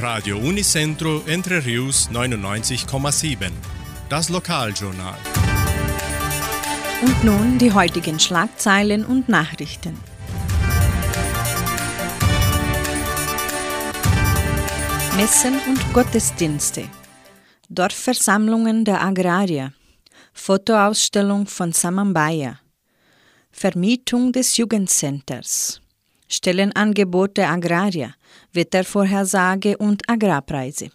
Radio Unicentro Entre Rius 99,7. Das Lokaljournal. Und nun die heutigen Schlagzeilen und Nachrichten. Messen und Gottesdienste. Dorfversammlungen der Agrarier. Fotoausstellung von Samambaya. Vermietung des Jugendcenters. Stellenangebote Agrarier. Wettervorhersage und Agrarpreise.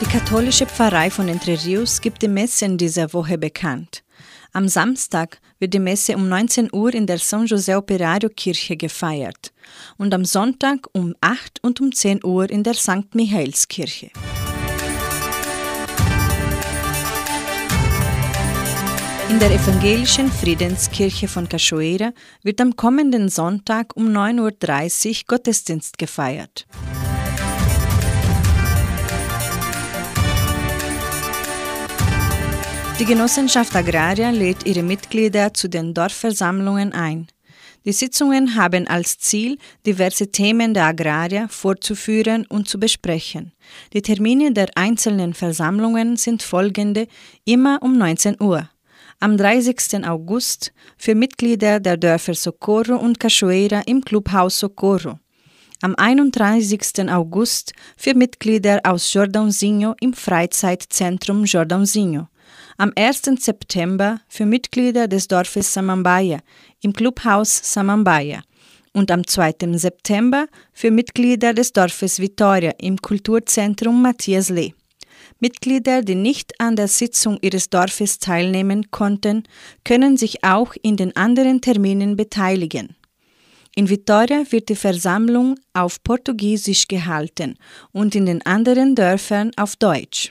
Die katholische Pfarrei von Entre Rios gibt die Messe in dieser Woche bekannt. Am Samstag wird die Messe um 19 Uhr in der San José Operario Kirche gefeiert und am Sonntag um 8 und um 10 Uhr in der St. Michaelskirche. In der evangelischen Friedenskirche von Cachoeira wird am kommenden Sonntag um 9.30 Uhr Gottesdienst gefeiert. Die Genossenschaft Agraria lädt ihre Mitglieder zu den Dorfversammlungen ein. Die Sitzungen haben als Ziel, diverse Themen der Agrarier vorzuführen und zu besprechen. Die Termine der einzelnen Versammlungen sind folgende, immer um 19 Uhr. Am 30. August für Mitglieder der Dörfer Socorro und Cachoeira im Clubhaus Socorro. Am 31. August für Mitglieder aus Jordãozinho im Freizeitzentrum Jordãozinho am 1. September für Mitglieder des Dorfes Samambaya im Clubhaus Samambaya und am 2. September für Mitglieder des Dorfes Vitoria im Kulturzentrum Matthias Lee. Mitglieder, die nicht an der Sitzung ihres Dorfes teilnehmen konnten, können sich auch in den anderen Terminen beteiligen. In Vitoria wird die Versammlung auf Portugiesisch gehalten und in den anderen Dörfern auf Deutsch.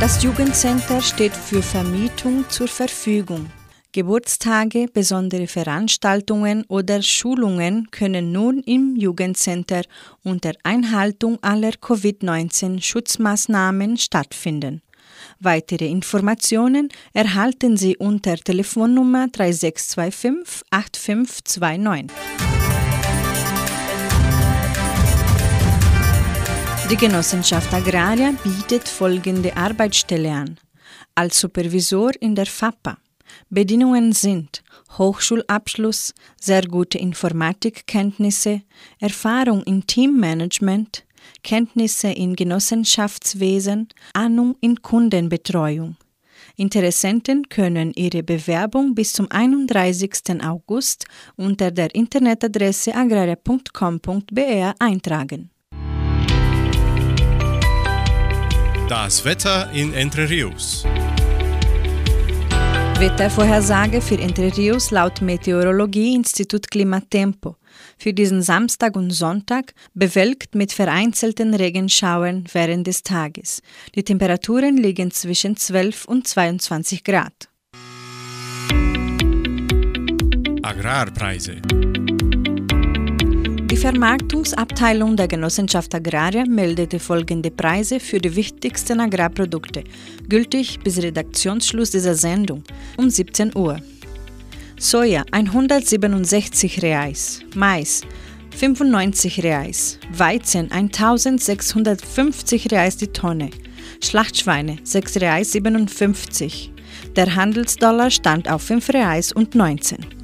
Das Jugendcenter steht für Vermietung zur Verfügung. Geburtstage, besondere Veranstaltungen oder Schulungen können nun im Jugendcenter unter Einhaltung aller Covid-19-Schutzmaßnahmen stattfinden. Weitere Informationen erhalten Sie unter Telefonnummer 3625 8529. Die Genossenschaft Agraria bietet folgende Arbeitsstelle an. Als Supervisor in der FAPA. Bedingungen sind Hochschulabschluss, sehr gute Informatikkenntnisse, Erfahrung im Teammanagement, Kenntnisse in Genossenschaftswesen, Ahnung in Kundenbetreuung. Interessenten können ihre Bewerbung bis zum 31. August unter der Internetadresse agraria.com.br eintragen. Das Wetter in Entre Rios. Wettervorhersage für Entre Rios laut Meteorologie-Institut Klimatempo. Für diesen Samstag und Sonntag bewölkt mit vereinzelten Regenschauern während des Tages. Die Temperaturen liegen zwischen 12 und 22 Grad. Agrarpreise. Die Vermarktungsabteilung der Genossenschaft Agraria meldete folgende Preise für die wichtigsten Agrarprodukte, gültig bis Redaktionsschluss dieser Sendung um 17 Uhr. Soja 167 Reais, Mais 95 Reais, Weizen 1650 Reais die Tonne, Schlachtschweine 6 Reais 57. Der Handelsdollar stand auf 5 Reais und 19.